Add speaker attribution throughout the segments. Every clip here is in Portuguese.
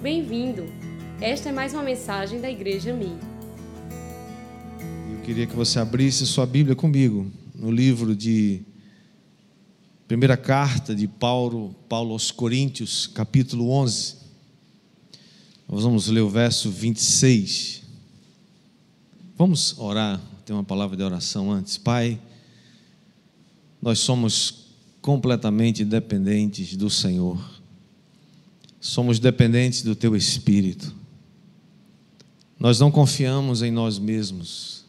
Speaker 1: Bem-vindo! Esta é mais uma mensagem da Igreja Mi.
Speaker 2: Eu queria que você abrisse sua Bíblia comigo no livro de primeira carta de Paulo, Paulo aos Coríntios, capítulo 11. Nós vamos ler o verso 26. Vamos orar, tem uma palavra de oração antes. Pai, nós somos completamente dependentes do Senhor. Somos dependentes do Teu Espírito. Nós não confiamos em nós mesmos,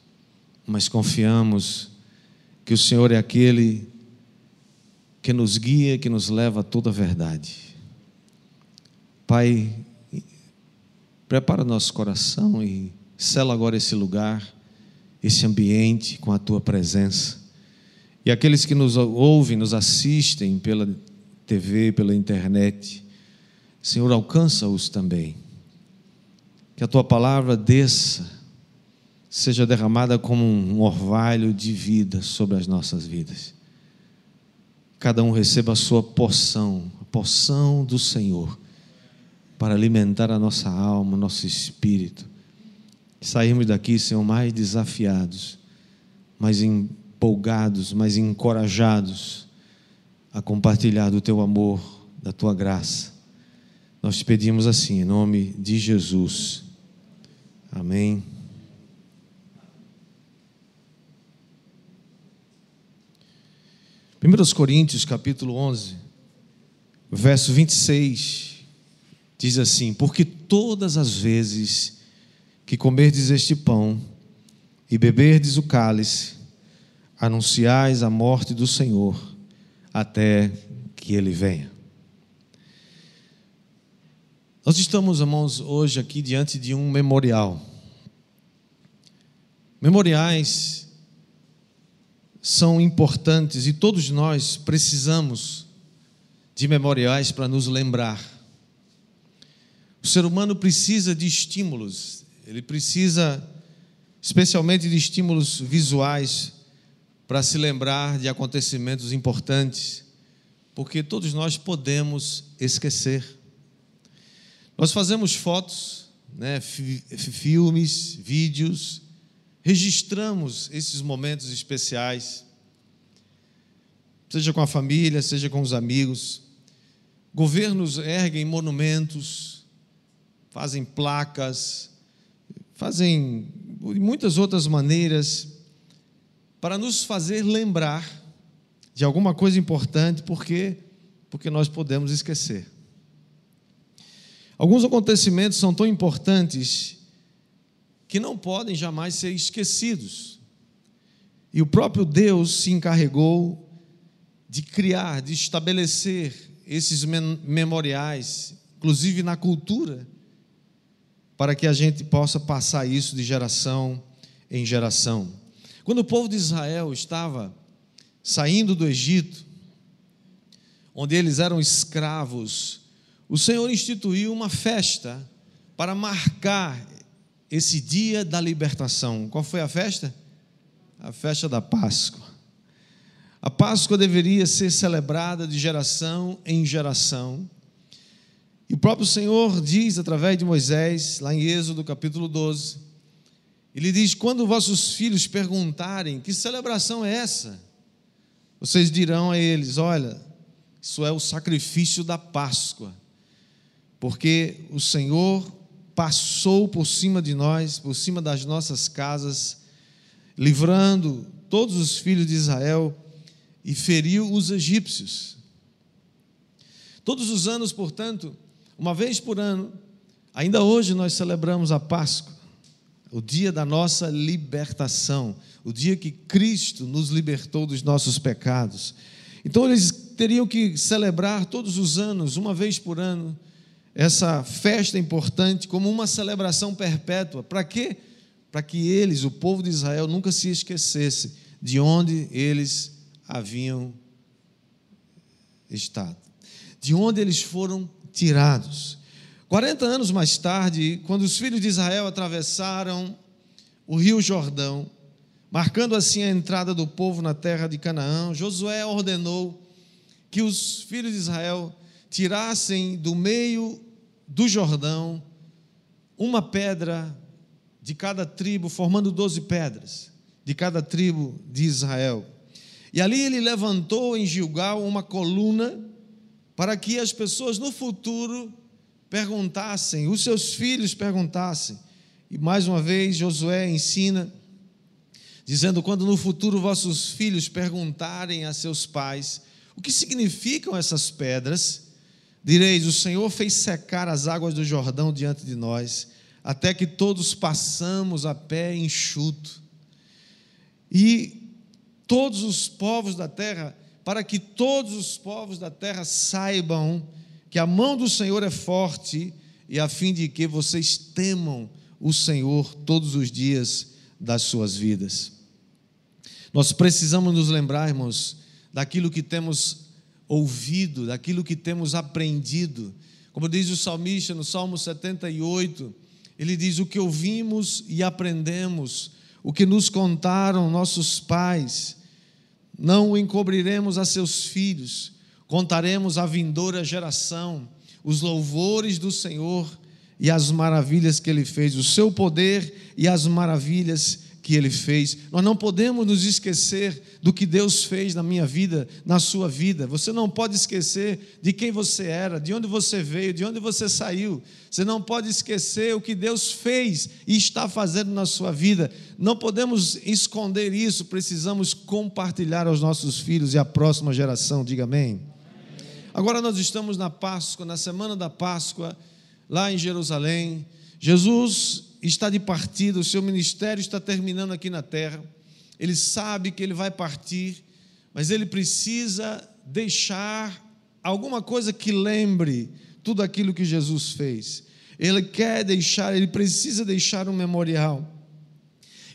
Speaker 2: mas confiamos que o Senhor é aquele que nos guia, que nos leva a toda a verdade. Pai, prepara nosso coração e sela agora esse lugar, esse ambiente com a tua presença. E aqueles que nos ouvem, nos assistem pela TV, pela internet, Senhor, alcança-os também. Que a tua palavra desça, seja derramada como um orvalho de vida sobre as nossas vidas. Cada um receba a sua porção, a porção do Senhor, para alimentar a nossa alma, nosso espírito. Sairmos daqui, Senhor, mais desafiados, mais empolgados, mais encorajados a compartilhar do teu amor, da tua graça nós te pedimos assim, em nome de Jesus. Amém. Primeiros Coríntios, capítulo 11, verso 26, diz assim: Porque todas as vezes que comerdes este pão e beberdes o cálice, anunciais a morte do Senhor até que ele venha. Nós estamos, irmãos, hoje aqui diante de um memorial. Memoriais são importantes e todos nós precisamos de memoriais para nos lembrar. O ser humano precisa de estímulos, ele precisa especialmente de estímulos visuais para se lembrar de acontecimentos importantes, porque todos nós podemos esquecer. Nós fazemos fotos, né, filmes, vídeos, registramos esses momentos especiais, seja com a família, seja com os amigos. Governos erguem monumentos, fazem placas, fazem muitas outras maneiras para nos fazer lembrar de alguma coisa importante, porque porque nós podemos esquecer. Alguns acontecimentos são tão importantes que não podem jamais ser esquecidos. E o próprio Deus se encarregou de criar, de estabelecer esses memoriais, inclusive na cultura, para que a gente possa passar isso de geração em geração. Quando o povo de Israel estava saindo do Egito, onde eles eram escravos o Senhor instituiu uma festa para marcar esse dia da libertação. Qual foi a festa? A festa da Páscoa. A Páscoa deveria ser celebrada de geração em geração. E o próprio Senhor diz através de Moisés, lá em Êxodo capítulo 12, ele diz: Quando vossos filhos perguntarem que celebração é essa, vocês dirão a eles: Olha, isso é o sacrifício da Páscoa porque o Senhor passou por cima de nós, por cima das nossas casas, livrando todos os filhos de Israel e feriu os egípcios. Todos os anos, portanto, uma vez por ano, ainda hoje nós celebramos a Páscoa, o dia da nossa libertação, o dia que Cristo nos libertou dos nossos pecados. Então eles teriam que celebrar todos os anos, uma vez por ano, essa festa importante como uma celebração perpétua. Para quê? Para que eles, o povo de Israel, nunca se esquecesse de onde eles haviam estado, de onde eles foram tirados. 40 anos mais tarde, quando os filhos de Israel atravessaram o rio Jordão, marcando assim a entrada do povo na terra de Canaã, Josué ordenou que os filhos de Israel tirassem do meio do Jordão, uma pedra de cada tribo, formando doze pedras de cada tribo de Israel. E ali ele levantou em Gilgal uma coluna para que as pessoas no futuro perguntassem, os seus filhos perguntassem. E mais uma vez Josué ensina, dizendo: quando no futuro vossos filhos perguntarem a seus pais o que significam essas pedras, direis: o Senhor fez secar as águas do Jordão diante de nós, até que todos passamos a pé enxuto. E todos os povos da terra, para que todos os povos da terra saibam que a mão do Senhor é forte e a fim de que vocês temam o Senhor todos os dias das suas vidas. Nós precisamos nos lembrar, irmãos, daquilo que temos ouvido, daquilo que temos aprendido. Como diz o salmista no Salmo 78, ele diz: O que ouvimos e aprendemos, o que nos contaram nossos pais, não o encobriremos a seus filhos, contaremos à vindoura geração os louvores do Senhor e as maravilhas que ele fez, o seu poder e as maravilhas que ele fez. Nós não podemos nos esquecer do que Deus fez na minha vida, na sua vida. Você não pode esquecer de quem você era, de onde você veio, de onde você saiu. Você não pode esquecer o que Deus fez e está fazendo na sua vida. Não podemos esconder isso, precisamos compartilhar aos nossos filhos e à próxima geração. Diga amém. Agora nós estamos na Páscoa, na semana da Páscoa, lá em Jerusalém. Jesus está de partida, o seu ministério está terminando aqui na terra. Ele sabe que ele vai partir, mas ele precisa deixar alguma coisa que lembre tudo aquilo que Jesus fez. Ele quer deixar, ele precisa deixar um memorial.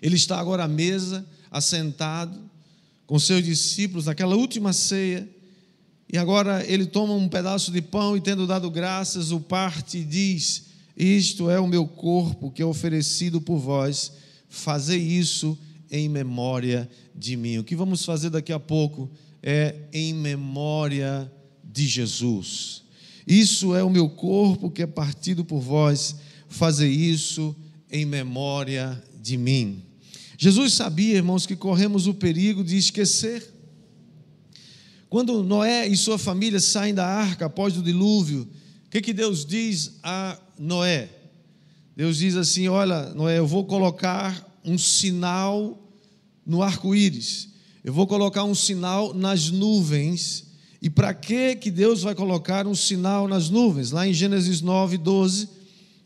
Speaker 2: Ele está agora à mesa, assentado, com seus discípulos, naquela última ceia, e agora ele toma um pedaço de pão e, tendo dado graças, o parte e diz: isto é o meu corpo que é oferecido por vós, fazei isso em memória de mim. O que vamos fazer daqui a pouco é em memória de Jesus. Isso é o meu corpo que é partido por vós, fazei isso em memória de mim. Jesus sabia, irmãos, que corremos o perigo de esquecer. Quando Noé e sua família saem da arca após o dilúvio, que, que Deus diz a Noé. Deus diz assim: Olha, Noé, eu vou colocar um sinal no arco-íris, eu vou colocar um sinal nas nuvens. E para que que Deus vai colocar um sinal nas nuvens? Lá em Gênesis 9, 12,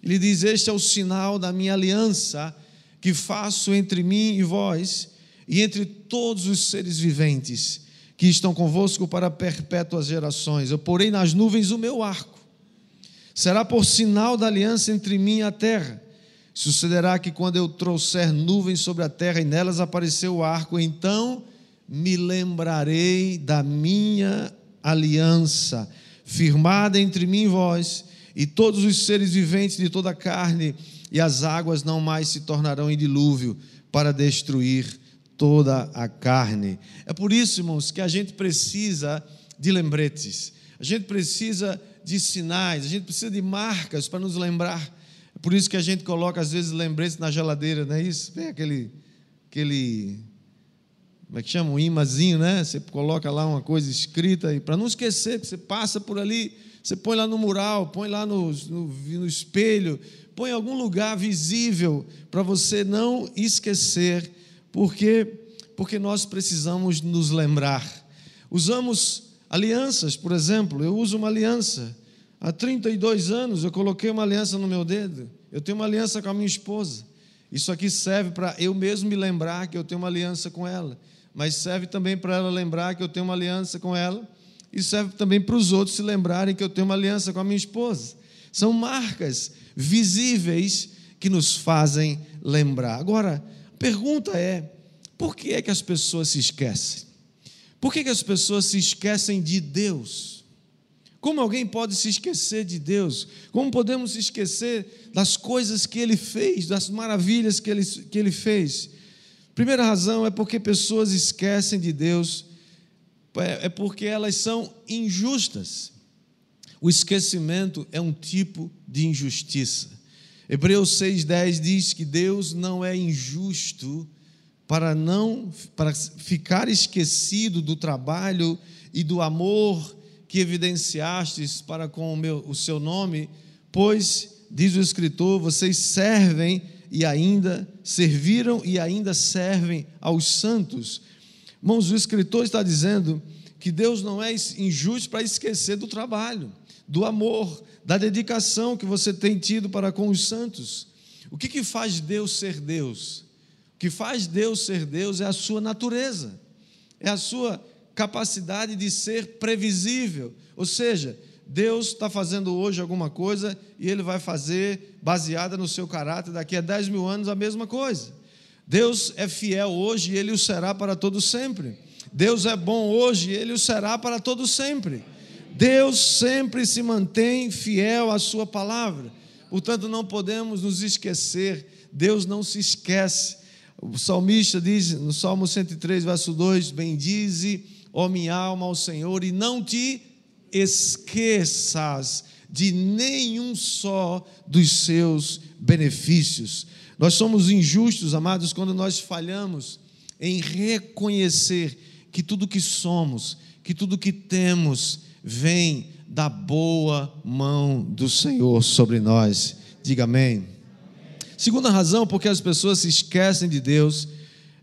Speaker 2: ele diz: Este é o sinal da minha aliança que faço entre mim e vós, e entre todos os seres viventes que estão convosco para perpétuas gerações. Eu porei nas nuvens o meu arco será por sinal da aliança entre mim e a terra. Sucederá que quando eu trouxer nuvens sobre a terra e nelas aparecer o arco, então me lembrarei da minha aliança, firmada entre mim e vós, e todos os seres viventes de toda a carne, e as águas não mais se tornarão em dilúvio para destruir toda a carne. É por isso, irmãos, que a gente precisa de lembretes, a gente precisa de sinais, a gente precisa de marcas para nos lembrar. É por isso que a gente coloca, às vezes, lembretes na geladeira, não é isso? Vem aquele, aquele como é que chama? Um imazinho, né? Você coloca lá uma coisa escrita e para não esquecer, você passa por ali, você põe lá no mural, põe lá no, no, no espelho, põe em algum lugar visível para você não esquecer, porque porque nós precisamos nos lembrar. Usamos alianças, por exemplo, eu uso uma aliança. Há 32 anos eu coloquei uma aliança no meu dedo. Eu tenho uma aliança com a minha esposa. Isso aqui serve para eu mesmo me lembrar que eu tenho uma aliança com ela, mas serve também para ela lembrar que eu tenho uma aliança com ela, e serve também para os outros se lembrarem que eu tenho uma aliança com a minha esposa. São marcas visíveis que nos fazem lembrar. Agora, a pergunta é: por que é que as pessoas se esquecem? Por que, que as pessoas se esquecem de Deus? Como alguém pode se esquecer de Deus? Como podemos se esquecer das coisas que Ele fez, das maravilhas que Ele, que ele fez? Primeira razão é porque pessoas esquecem de Deus, é, é porque elas são injustas. O esquecimento é um tipo de injustiça. Hebreus 6:10 diz que Deus não é injusto para não para ficar esquecido do trabalho e do amor que evidenciastes para com o, meu, o seu nome, pois diz o escritor, vocês servem e ainda serviram e ainda servem aos santos. Irmãos, o escritor está dizendo que Deus não é injusto para esquecer do trabalho, do amor, da dedicação que você tem tido para com os santos. O que, que faz Deus ser Deus? Que faz Deus ser Deus é a sua natureza, é a sua capacidade de ser previsível. Ou seja, Deus está fazendo hoje alguma coisa e Ele vai fazer, baseada no seu caráter, daqui a 10 mil anos a mesma coisa. Deus é fiel hoje e Ele o será para todo sempre. Deus é bom hoje e Ele o será para todo sempre. Deus sempre se mantém fiel à Sua palavra. Portanto, não podemos nos esquecer. Deus não se esquece. O salmista diz no Salmo 103, verso 2: Bendize, ó minha alma, ao Senhor, e não te esqueças de nenhum só dos seus benefícios. Nós somos injustos, amados, quando nós falhamos em reconhecer que tudo que somos, que tudo que temos, vem da boa mão do Senhor sobre nós. Diga amém. Segunda razão porque as pessoas se esquecem de Deus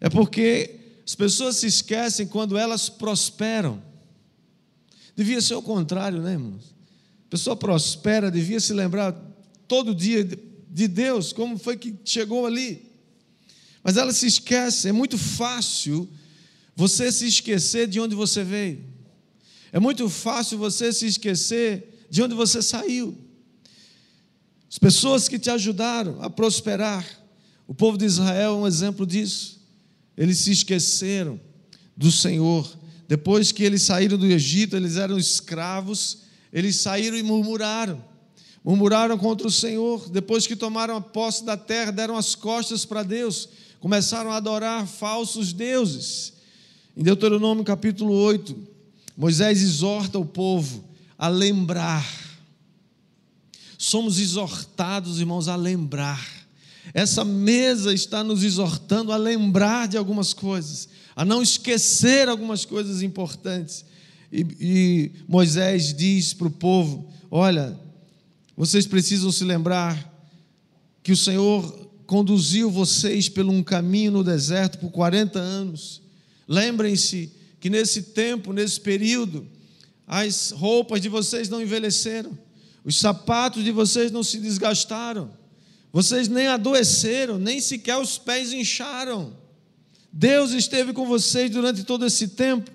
Speaker 2: é porque as pessoas se esquecem quando elas prosperam. Devia ser o contrário, né, irmãos? A pessoa prospera, devia se lembrar todo dia de Deus, como foi que chegou ali. Mas ela se esquece, é muito fácil você se esquecer de onde você veio. É muito fácil você se esquecer de onde você saiu. As pessoas que te ajudaram a prosperar, o povo de Israel é um exemplo disso. Eles se esqueceram do Senhor depois que eles saíram do Egito, eles eram escravos, eles saíram e murmuraram. Murmuraram contra o Senhor. Depois que tomaram a posse da terra, deram as costas para Deus, começaram a adorar falsos deuses. Em Deuteronômio capítulo 8, Moisés exorta o povo a lembrar. Somos exortados, irmãos, a lembrar. Essa mesa está nos exortando a lembrar de algumas coisas a não esquecer algumas coisas importantes. E, e Moisés diz para o povo: Olha, vocês precisam se lembrar que o Senhor conduziu vocês por um caminho no deserto por 40 anos. Lembrem-se que nesse tempo, nesse período, as roupas de vocês não envelheceram, os sapatos de vocês não se desgastaram, vocês nem adoeceram, nem sequer os pés incharam. Deus esteve com vocês durante todo esse tempo.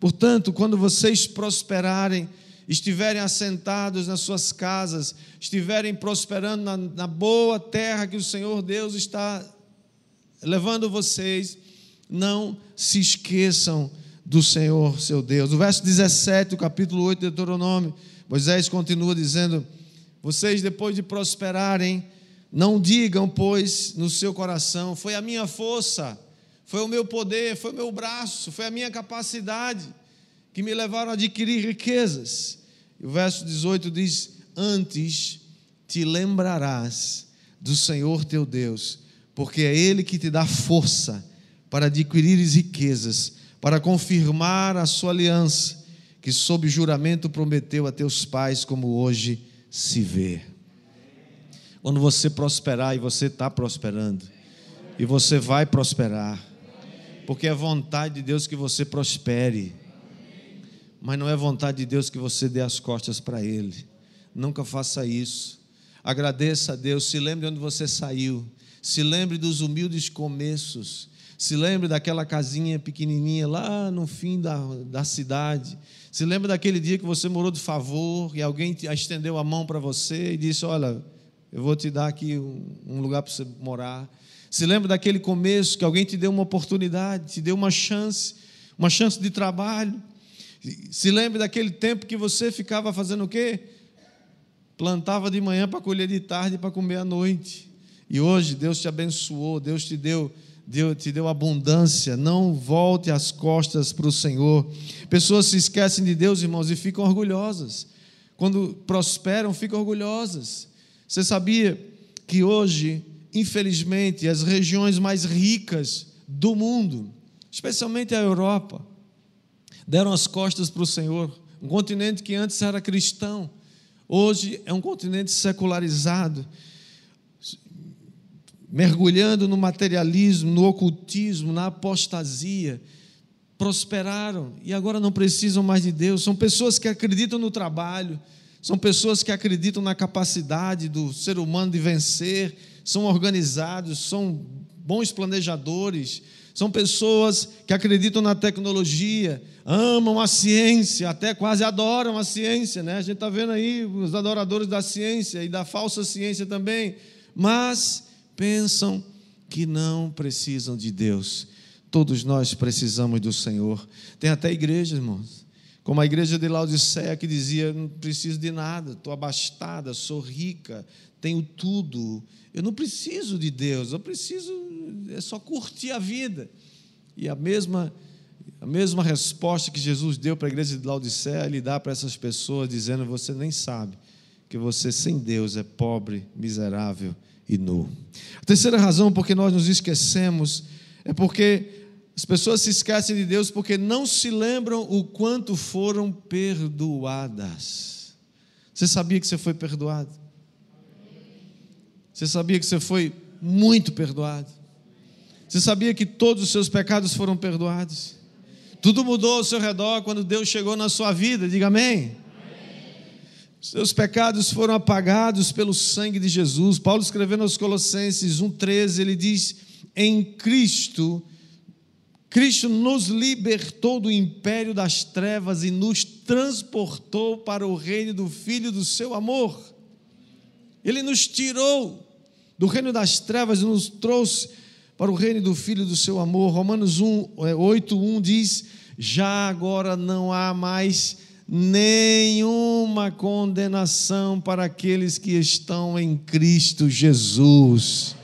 Speaker 2: Portanto, quando vocês prosperarem, estiverem assentados nas suas casas, estiverem prosperando na, na, boa terra que o Senhor Deus está levando vocês, não se esqueçam do Senhor seu Deus. O verso 17, o capítulo 8 de Deuteronômio, Moisés continua dizendo: Vocês, depois de prosperarem, não digam, pois, no seu coração, foi a minha força foi o meu poder, foi o meu braço, foi a minha capacidade que me levaram a adquirir riquezas. E o verso 18 diz: Antes te lembrarás do Senhor teu Deus, porque é Ele que te dá força para adquirires riquezas, para confirmar a sua aliança, que sob juramento prometeu a teus pais, como hoje se vê. Quando você prosperar, e você está prosperando, e você vai prosperar, porque é vontade de Deus que você prospere. Mas não é vontade de Deus que você dê as costas para Ele. Nunca faça isso. Agradeça a Deus. Se lembre de onde você saiu. Se lembre dos humildes começos. Se lembre daquela casinha pequenininha lá no fim da, da cidade. Se lembre daquele dia que você morou de favor e alguém estendeu a mão para você e disse: Olha, eu vou te dar aqui um, um lugar para você morar. Se lembra daquele começo que alguém te deu uma oportunidade, te deu uma chance, uma chance de trabalho. Se lembra daquele tempo que você ficava fazendo o quê? Plantava de manhã para colher de tarde para comer à noite. E hoje Deus te abençoou, Deus te deu, deu, te deu abundância. Não volte as costas para o Senhor. Pessoas se esquecem de Deus, irmãos, e ficam orgulhosas. quando prosperam, ficam orgulhosas. Você sabia que hoje, infelizmente, as regiões mais ricas do mundo, especialmente a Europa, deram as costas para o Senhor. Um continente que antes era cristão, hoje é um continente secularizado, mergulhando no materialismo, no ocultismo, na apostasia. Prosperaram e agora não precisam mais de Deus. São pessoas que acreditam no trabalho, são pessoas que acreditam na capacidade do ser humano de vencer, são organizados, são bons planejadores, são pessoas que acreditam na tecnologia, amam a ciência, até quase adoram a ciência, né? A gente está vendo aí os adoradores da ciência e da falsa ciência também, mas pensam que não precisam de Deus. Todos nós precisamos do Senhor. Tem até igreja, irmãos, como a igreja de Laodiceia que dizia: não preciso de nada, estou abastada, sou rica, tenho tudo. Eu não preciso de Deus, eu preciso é só curtir a vida. E a mesma a mesma resposta que Jesus deu para a igreja de Laodiceia, ele dá para essas pessoas dizendo: você nem sabe que você sem Deus é pobre, miserável e nu. A terceira razão por que nós nos esquecemos é porque as pessoas se esquecem de Deus porque não se lembram o quanto foram perdoadas. Você sabia que você foi perdoado? Você sabia que você foi muito perdoado? Você sabia que todos os seus pecados foram perdoados? Tudo mudou ao seu redor quando Deus chegou na sua vida, diga amém. Seus pecados foram apagados pelo sangue de Jesus. Paulo escrevendo aos Colossenses 1,13, ele diz: Em Cristo Cristo nos libertou do império das trevas e nos transportou para o reino do Filho do seu amor. Ele nos tirou do reino das trevas e nos trouxe para o reino do Filho do seu amor. Romanos 1, 8, 1 diz: Já agora não há mais nenhuma condenação para aqueles que estão em Cristo Jesus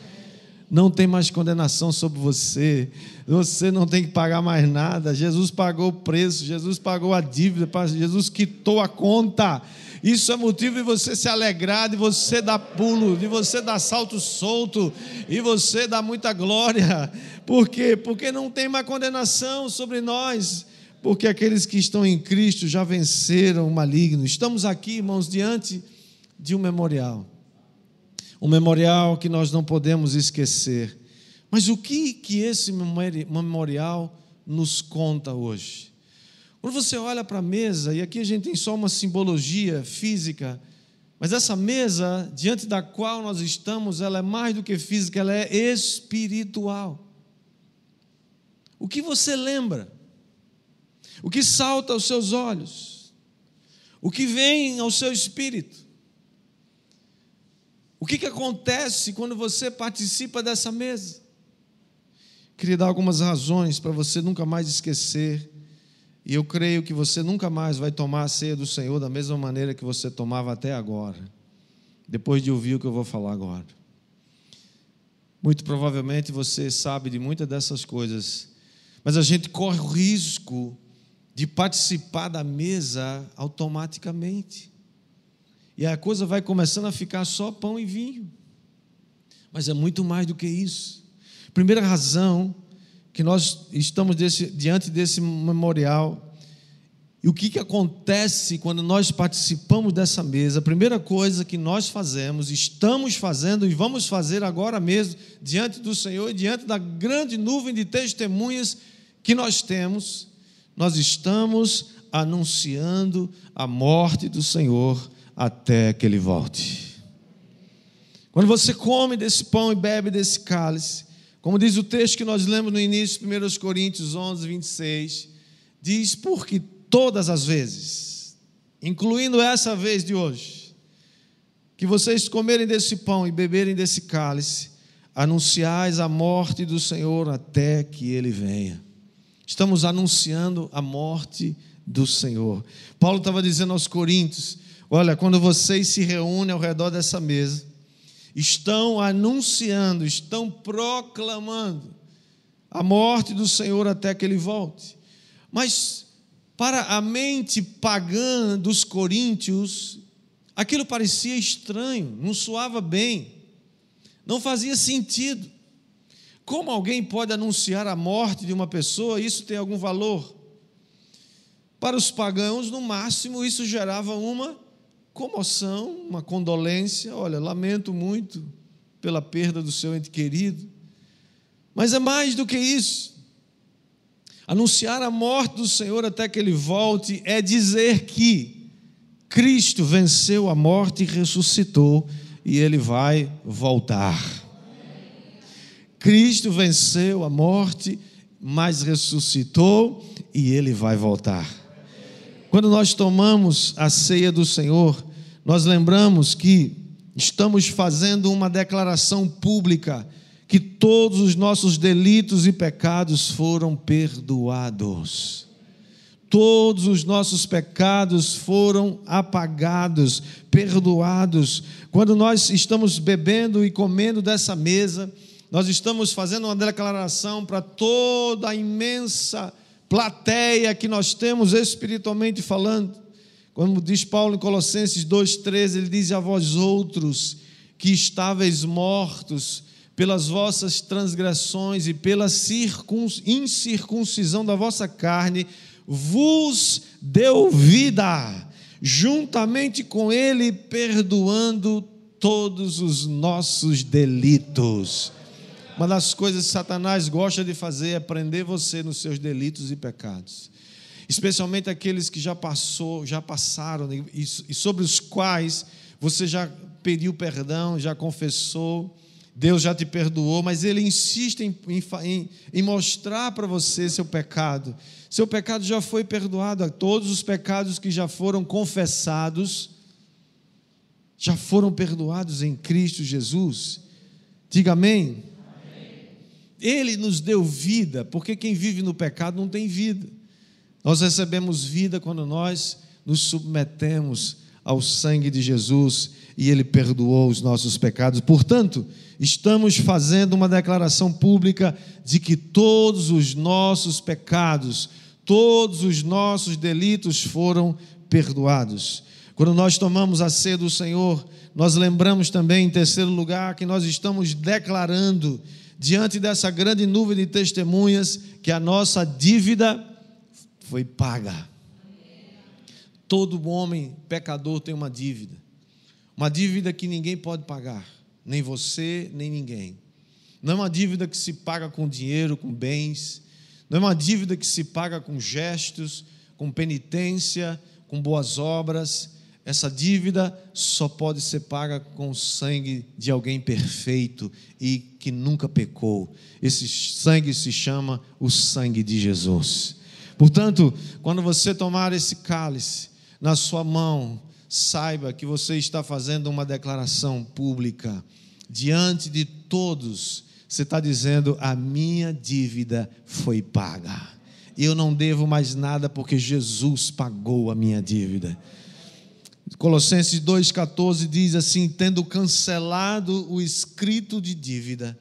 Speaker 2: não tem mais condenação sobre você, você não tem que pagar mais nada. Jesus pagou o preço, Jesus pagou a dívida, Jesus quitou a conta. Isso é motivo de você se alegrar, de você dar pulo, de você dar salto solto e você dar muita glória. Por quê? Porque não tem mais condenação sobre nós. Porque aqueles que estão em Cristo já venceram o maligno. Estamos aqui, irmãos, diante de um memorial um memorial que nós não podemos esquecer. Mas o que que esse memorial nos conta hoje? Quando você olha para a mesa, e aqui a gente tem só uma simbologia física, mas essa mesa diante da qual nós estamos, ela é mais do que física, ela é espiritual. O que você lembra? O que salta aos seus olhos? O que vem ao seu espírito? O que, que acontece quando você participa dessa mesa? Queria dar algumas razões para você nunca mais esquecer. E eu creio que você nunca mais vai tomar a ceia do Senhor da mesma maneira que você tomava até agora, depois de ouvir o que eu vou falar agora. Muito provavelmente você sabe de muitas dessas coisas, mas a gente corre o risco de participar da mesa automaticamente. E a coisa vai começando a ficar só pão e vinho. Mas é muito mais do que isso. Primeira razão que nós estamos desse, diante desse memorial. E o que, que acontece quando nós participamos dessa mesa? A primeira coisa que nós fazemos, estamos fazendo e vamos fazer agora mesmo, diante do Senhor e diante da grande nuvem de testemunhas que nós temos, nós estamos anunciando a morte do Senhor até que ele volte. Quando você come desse pão e bebe desse cálice, como diz o texto que nós lemos no início, 1 Coríntios 11, 26, diz: Porque todas as vezes, incluindo essa vez de hoje, que vocês comerem desse pão e beberem desse cálice, anunciais a morte do Senhor até que ele venha. Estamos anunciando a morte do Senhor. Paulo estava dizendo aos Coríntios Olha, quando vocês se reúnem ao redor dessa mesa, estão anunciando, estão proclamando a morte do Senhor até que ele volte. Mas Para a mente pagã dos coríntios, aquilo parecia estranho, não soava bem, não fazia sentido. Como alguém pode anunciar a morte de uma pessoa? Isso tem algum valor? Para os pagãos, no máximo, isso gerava uma comoção, uma condolência. Olha, lamento muito pela perda do seu ente querido. Mas é mais do que isso. Anunciar a morte do Senhor até que ele volte é dizer que Cristo venceu a morte e ressuscitou e ele vai voltar. Cristo venceu a morte, mas ressuscitou e ele vai voltar. Quando nós tomamos a ceia do Senhor, nós lembramos que estamos fazendo uma declaração pública que todos os nossos delitos e pecados foram perdoados. Todos os nossos pecados foram apagados, perdoados. Quando nós estamos bebendo e comendo dessa mesa, nós estamos fazendo uma declaração para toda a imensa plateia que nós temos espiritualmente falando. Como diz Paulo em Colossenses 2,13, ele diz: A vós outros que estáveis mortos pelas vossas transgressões e pela incircuncisão da vossa carne, vos deu vida, juntamente com Ele, perdoando todos os nossos delitos. Uma das coisas que Satanás gosta de fazer é prender você nos seus delitos e pecados. Especialmente aqueles que já passou, já passaram e sobre os quais você já pediu perdão, já confessou, Deus já te perdoou, mas Ele insiste em, em, em mostrar para você seu pecado. Seu pecado já foi perdoado, todos os pecados que já foram confessados, já foram perdoados em Cristo Jesus. Diga amém. Ele nos deu vida, porque quem vive no pecado não tem vida. Nós recebemos vida quando nós nos submetemos ao sangue de Jesus e Ele perdoou os nossos pecados. Portanto, estamos fazendo uma declaração pública de que todos os nossos pecados, todos os nossos delitos foram perdoados. Quando nós tomamos a ceia do Senhor, nós lembramos também, em terceiro lugar, que nós estamos declarando, diante dessa grande nuvem de testemunhas, que a nossa dívida foi paga. Todo homem pecador tem uma dívida, uma dívida que ninguém pode pagar nem você, nem ninguém. Não é uma dívida que se paga com dinheiro, com bens, não é uma dívida que se paga com gestos, com penitência, com boas obras. Essa dívida só pode ser paga com o sangue de alguém perfeito e que nunca pecou. Esse sangue se chama o sangue de Jesus. Portanto, quando você tomar esse cálice na sua mão, saiba que você está fazendo uma declaração pública diante de todos. Você está dizendo: a minha dívida foi paga. Eu não devo mais nada porque Jesus pagou a minha dívida. Colossenses 2,14 diz assim: tendo cancelado o escrito de dívida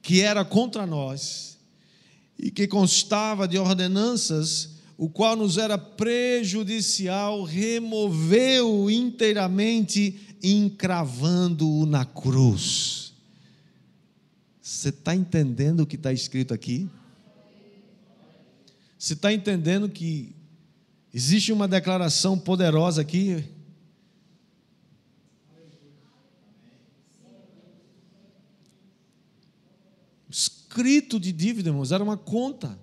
Speaker 2: que era contra nós e que constava de ordenanças o qual nos era prejudicial, removeu inteiramente, encravando-o na cruz. Você está entendendo o que está escrito aqui? Você está entendendo que existe uma declaração poderosa aqui? Escrito de dívida, irmãos, era uma conta.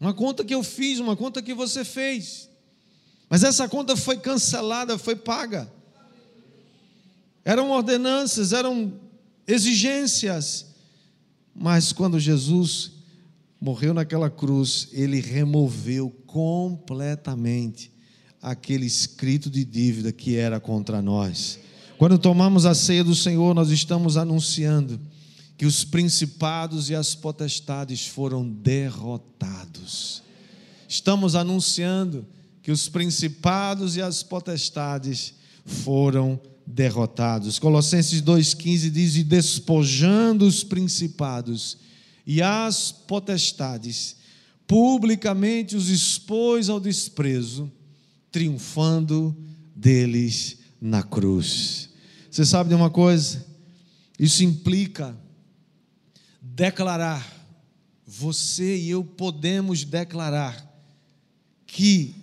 Speaker 2: Uma conta que eu fiz, uma conta que você fez. Mas essa conta foi cancelada, foi paga. Eram ordenanças, eram exigências. Mas quando Jesus morreu naquela cruz, ele removeu completamente aquele escrito de dívida que era contra nós. Quando tomamos a ceia do Senhor, nós estamos anunciando que os principados e as potestades foram derrotados. Estamos anunciando que os principados e as potestades foram derrotados. Colossenses 2,15 diz: E despojando os principados e as potestades, publicamente os expôs ao desprezo, triunfando deles na cruz. Você sabe de uma coisa? Isso implica declarar, você e eu podemos declarar que,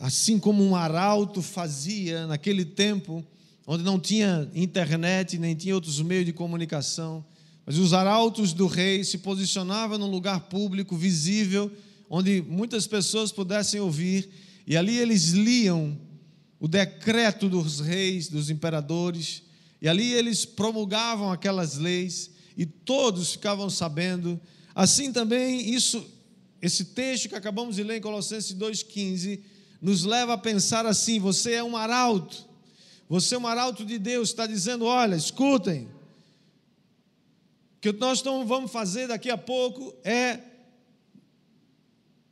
Speaker 2: assim como um arauto fazia naquele tempo, onde não tinha internet, nem tinha outros meios de comunicação, mas os arautos do rei se posicionavam num lugar público, visível, onde muitas pessoas pudessem ouvir, e ali eles liam o decreto dos reis, dos imperadores, e ali eles promulgavam aquelas leis, e todos ficavam sabendo. Assim também, isso, esse texto que acabamos de ler em Colossenses 2,15, nos leva a pensar assim: você é um arauto, você é um arauto de Deus, está dizendo: olha, escutem, o que nós vamos fazer daqui a pouco é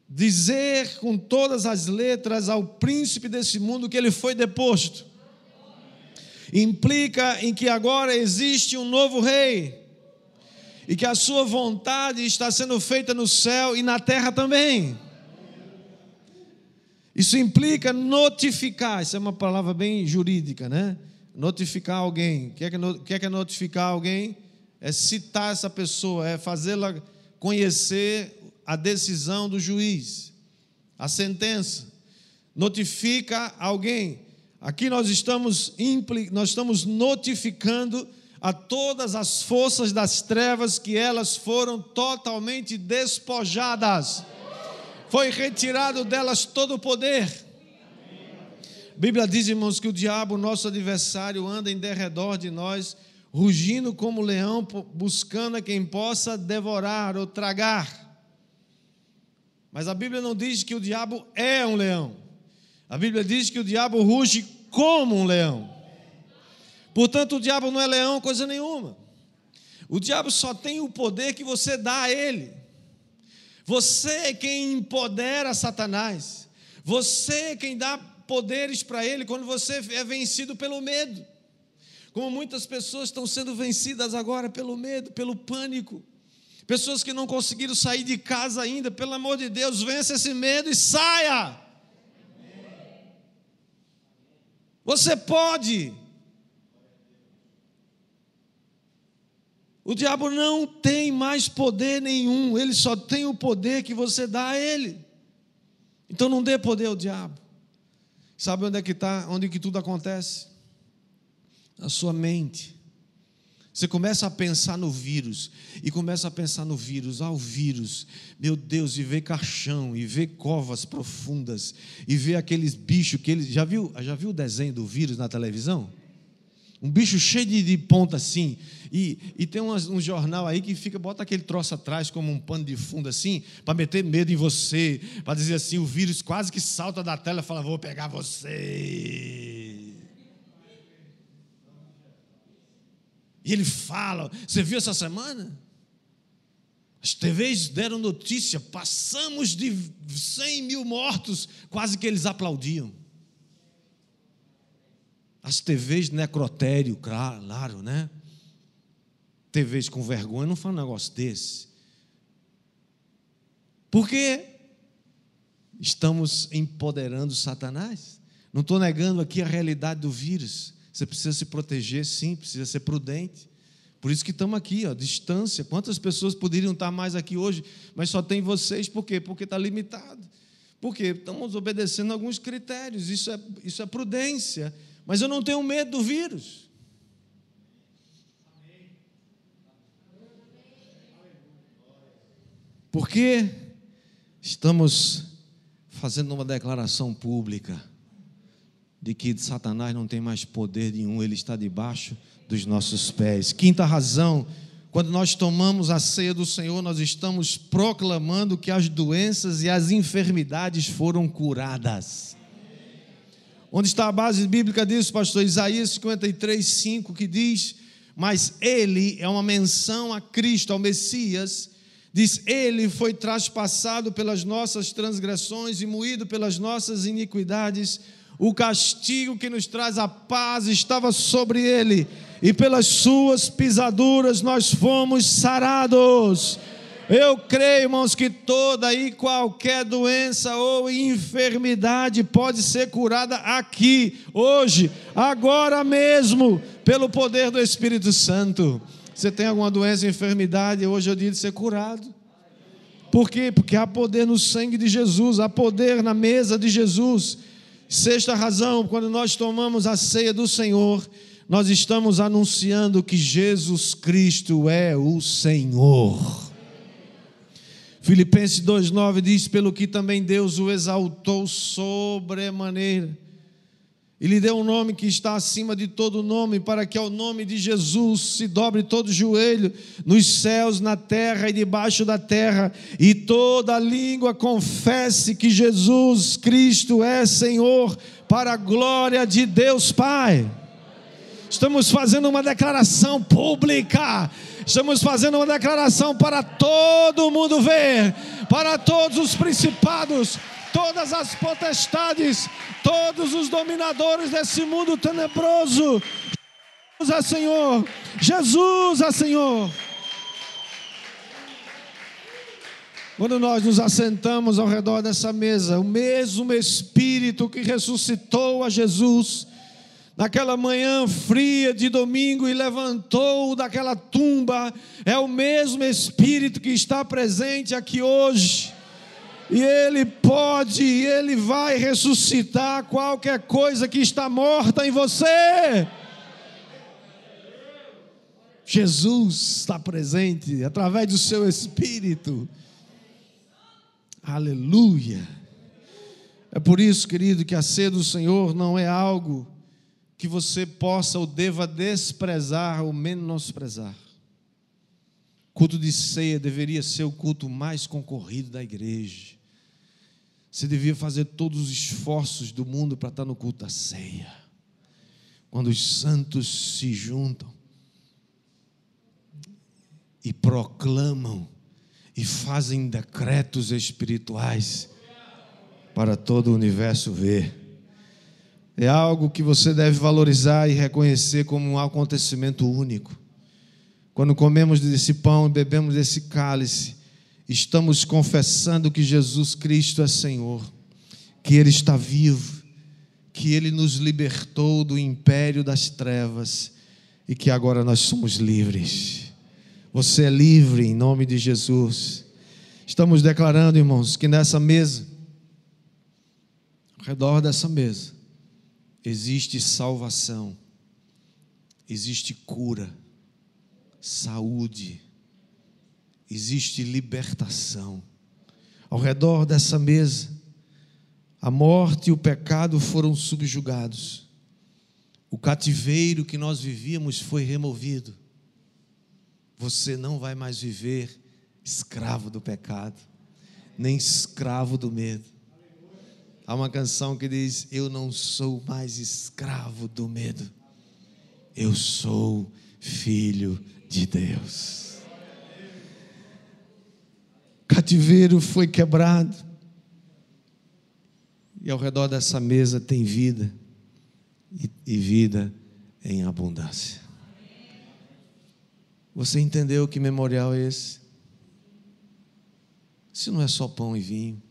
Speaker 2: dizer com todas as letras ao príncipe desse mundo que ele foi deposto. Implica em que agora existe um novo rei e que a sua vontade está sendo feita no céu e na terra também. Isso implica notificar, isso é uma palavra bem jurídica, né? Notificar alguém. O que é que, é, é notificar alguém? é citar essa pessoa, é fazê-la conhecer a decisão do juiz, a sentença. Notifica alguém. Aqui nós estamos, nós estamos notificando a todas as forças das trevas que elas foram totalmente despojadas. Foi retirado delas todo o poder. A Bíblia diz, irmãos, que o diabo, nosso adversário, anda em derredor de nós rugindo como leão, buscando a quem possa devorar ou tragar. Mas a Bíblia não diz que o diabo é um leão. A Bíblia diz que o diabo ruge como um leão. Portanto, o diabo não é leão coisa nenhuma. O diabo só tem o poder que você dá a ele. Você é quem empodera Satanás. Você é quem dá poderes para ele quando você é vencido pelo medo. Como muitas pessoas estão sendo vencidas agora pelo medo, pelo pânico. Pessoas que não conseguiram sair de casa ainda, pelo amor de Deus, vença esse medo e saia. Você pode. O diabo não tem mais poder nenhum, ele só tem o poder que você dá a ele. Então não dê poder ao diabo. Sabe onde é que está, onde que tudo acontece? a sua mente. Você começa a pensar no vírus, e começa a pensar no vírus, ah, o vírus, meu Deus, e ver caixão, e ver covas profundas, e ver aqueles bichos que eles. Já viu, já viu o desenho do vírus na televisão? Um bicho cheio de, de ponta assim, e, e tem um jornal aí que fica, bota aquele troço atrás como um pano de fundo assim, para meter medo em você, para dizer assim: o vírus quase que salta da tela e fala: vou pegar você. E ele fala: Você viu essa semana? As TVs deram notícia: passamos de 100 mil mortos, quase que eles aplaudiam. As TVs necrotério, claro, né? TVs com vergonha não falam um negócio desse. Porque estamos empoderando Satanás. Não estou negando aqui a realidade do vírus. Você precisa se proteger, sim, precisa ser prudente. Por isso que estamos aqui, ó, distância. Quantas pessoas poderiam estar mais aqui hoje, mas só tem vocês, por quê? Porque está limitado. Por quê? Estamos obedecendo alguns critérios, isso é, isso é prudência. Mas eu não tenho medo do vírus. Porque estamos fazendo uma declaração pública de que Satanás não tem mais poder nenhum, ele está debaixo dos nossos pés. Quinta razão, quando nós tomamos a ceia do Senhor, nós estamos proclamando que as doenças e as enfermidades foram curadas. Onde está a base bíblica disso, pastor? Isaías 53, 5, que diz: Mas ele é uma menção a Cristo, ao Messias. Diz: Ele foi traspassado pelas nossas transgressões e moído pelas nossas iniquidades o castigo que nos traz a paz estava sobre ele, e pelas suas pisaduras nós fomos sarados. Eu creio, irmãos, que toda e qualquer doença ou enfermidade pode ser curada aqui, hoje, agora mesmo, pelo poder do Espírito Santo. Você tem alguma doença enfermidade, hoje é o dia de ser curado. Por quê? Porque há poder no sangue de Jesus, há poder na mesa de Jesus. Sexta razão, quando nós tomamos a ceia do Senhor, nós estamos anunciando que Jesus Cristo é o Senhor. Filipenses 2,9 diz: Pelo que também Deus o exaltou sobremaneira, e lhe deu um nome que está acima de todo nome, para que ao nome de Jesus se dobre todo joelho, nos céus, na terra e debaixo da terra, e toda língua confesse que Jesus Cristo é Senhor, para a glória de Deus Pai. Estamos fazendo uma declaração pública. Estamos fazendo uma declaração para todo mundo ver, para todos os principados, todas as potestades, todos os dominadores desse mundo tenebroso. Jesus é Senhor. Jesus é Senhor. Quando nós nos assentamos ao redor dessa mesa, o mesmo Espírito que ressuscitou a Jesus naquela manhã fria de domingo e levantou daquela tumba, é o mesmo Espírito que está presente aqui hoje. E Ele pode, e Ele vai ressuscitar qualquer coisa que está morta em você. Jesus está presente através do seu Espírito. Aleluia. É por isso, querido, que a ceia do Senhor não é algo que você possa ou deva desprezar ou menosprezar. Culto de ceia deveria ser o culto mais concorrido da igreja. Você devia fazer todos os esforços do mundo para estar no culto da ceia. Quando os santos se juntam e proclamam e fazem decretos espirituais para todo o universo ver é algo que você deve valorizar e reconhecer como um acontecimento único. Quando comemos desse pão e bebemos desse cálice, estamos confessando que Jesus Cristo é Senhor, que Ele está vivo, que Ele nos libertou do império das trevas e que agora nós somos livres. Você é livre em nome de Jesus. Estamos declarando, irmãos, que nessa mesa, ao redor dessa mesa, existe salvação, existe cura, saúde, existe libertação. Ao redor dessa mesa, a morte e o pecado foram subjugados. O cativeiro que nós vivíamos foi removido. Você não vai mais viver escravo do pecado, nem escravo do medo. Há uma canção que diz: Eu não sou mais escravo do medo, eu sou filho de Deus. Cativeiro foi quebrado, e ao redor dessa mesa tem vida, e, vida em abundância. Você entendeu que memorial é esse? Isso não é só pão e vinho.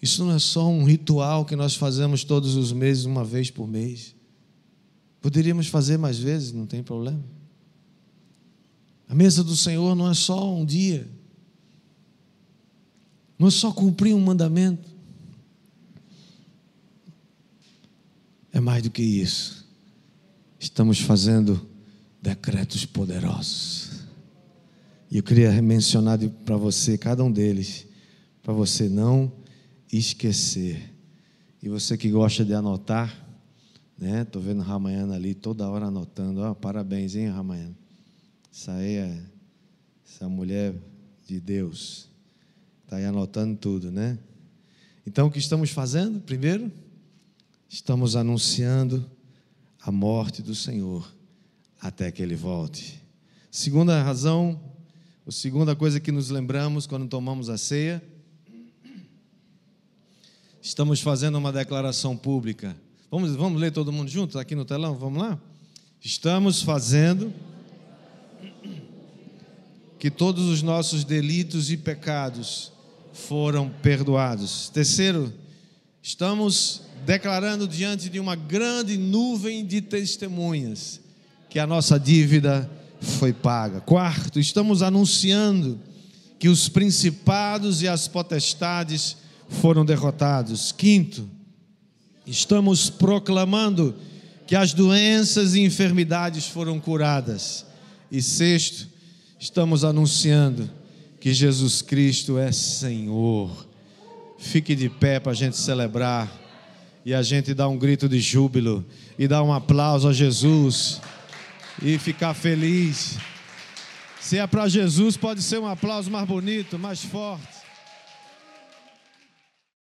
Speaker 2: Isso não é só um ritual que nós fazemos todos os meses, uma vez por mês. Poderíamos fazer mais vezes, não tem problema. A mesa do Senhor não é só um dia, não é só cumprir um mandamento. É mais do que isso. Estamos fazendo decretos poderosos. E eu queria mencionar para você cada um deles, para você não esquecer. E você que gosta de anotar, né? Tô vendo Ramayana ali toda hora anotando. Ó, parabéns, hein, Ramayana. Essa aí é essa mulher de Deus. Está aí anotando tudo, né? Então o que estamos fazendo? Primeiro, estamos anunciando a morte do Senhor até que ele volte. Segunda razão, a segunda coisa que nos lembramos quando tomamos a ceia, Estamos fazendo uma declaração pública. Vamos, vamos ler todo mundo junto aqui no telão? Vamos lá? Estamos fazendo que todos os nossos delitos e pecados foram perdoados. Terceiro, estamos declarando diante de uma grande nuvem de testemunhas que a nossa dívida foi paga. Quarto, estamos anunciando que os principados e as potestades foram derrotados. Quinto, estamos proclamando que as doenças e enfermidades foram curadas. E sexto, estamos anunciando que Jesus Cristo é Senhor. Fique de pé para a gente celebrar e a gente dar um grito de júbilo e dar um aplauso a Jesus e ficar feliz. Se é para Jesus, pode ser um aplauso mais bonito, mais forte.